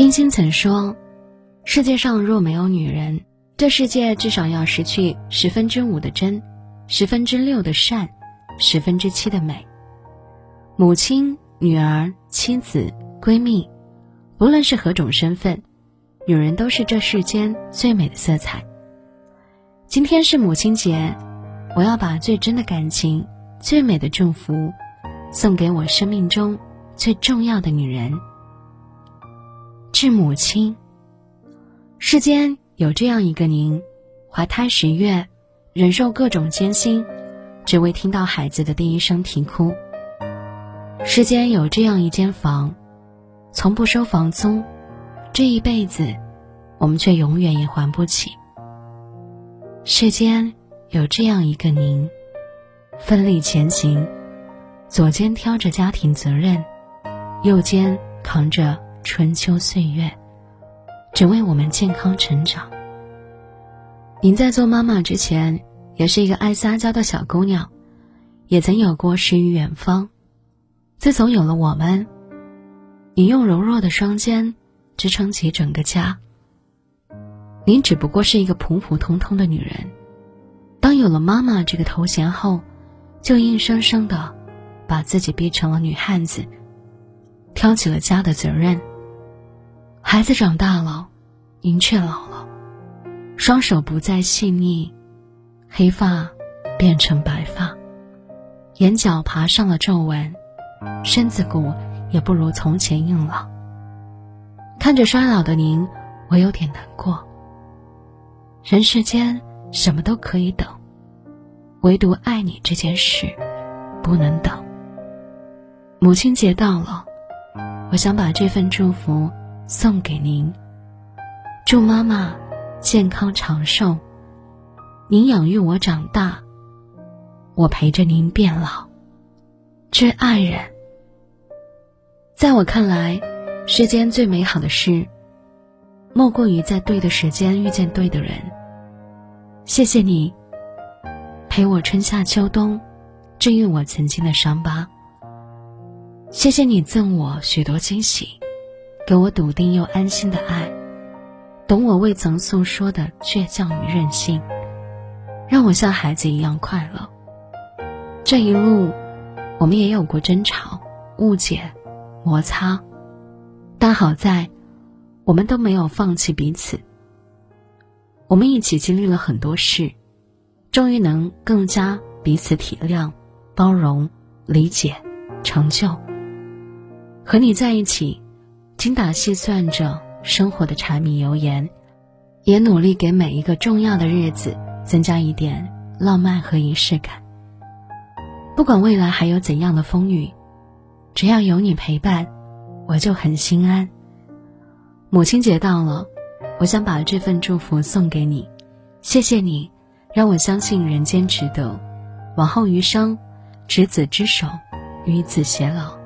冰心曾说：“世界上若没有女人，这世界至少要失去十分之五的真，十分之六的善，十分之七的美。母亲、女儿、妻子、闺蜜，不论是何种身份，女人都是这世间最美的色彩。今天是母亲节，我要把最真的感情、最美的祝福，送给我生命中最重要的女人。”致母亲。世间有这样一个您，怀胎十月，忍受各种艰辛，只为听到孩子的第一声啼哭。世间有这样一间房，从不收房租，这一辈子，我们却永远也还不起。世间有这样一个您，奋力前行，左肩挑着家庭责任，右肩扛着。春秋岁月，只为我们健康成长。您在做妈妈之前，也是一个爱撒娇的小姑娘，也曾有过诗与远方。自从有了我们，你用柔弱的双肩支撑起整个家。您只不过是一个普普通通的女人，当有了妈妈这个头衔后，就硬生生的把自己逼成了女汉子，挑起了家的责任。孩子长大了，您却老了，双手不再细腻，黑发变成白发，眼角爬上了皱纹，身子骨也不如从前硬朗。看着衰老的您，我有点难过。人世间什么都可以等，唯独爱你这件事不能等。母亲节到了，我想把这份祝福。送给您，祝妈妈健康长寿。您养育我长大，我陪着您变老。致爱人，在我看来，世间最美好的事，莫过于在对的时间遇见对的人。谢谢你，陪我春夏秋冬，治愈我曾经的伤疤。谢谢你赠我许多惊喜。给我笃定又安心的爱，懂我未曾诉说的倔强与任性，让我像孩子一样快乐。这一路，我们也有过争吵、误解、摩擦，但好在，我们都没有放弃彼此。我们一起经历了很多事，终于能更加彼此体谅、包容、理解、成就。和你在一起。精打细算着生活的柴米油盐，也努力给每一个重要的日子增加一点浪漫和仪式感。不管未来还有怎样的风雨，只要有你陪伴，我就很心安。母亲节到了，我想把这份祝福送给你，谢谢你，让我相信人间值得。往后余生，执子之手，与子偕老。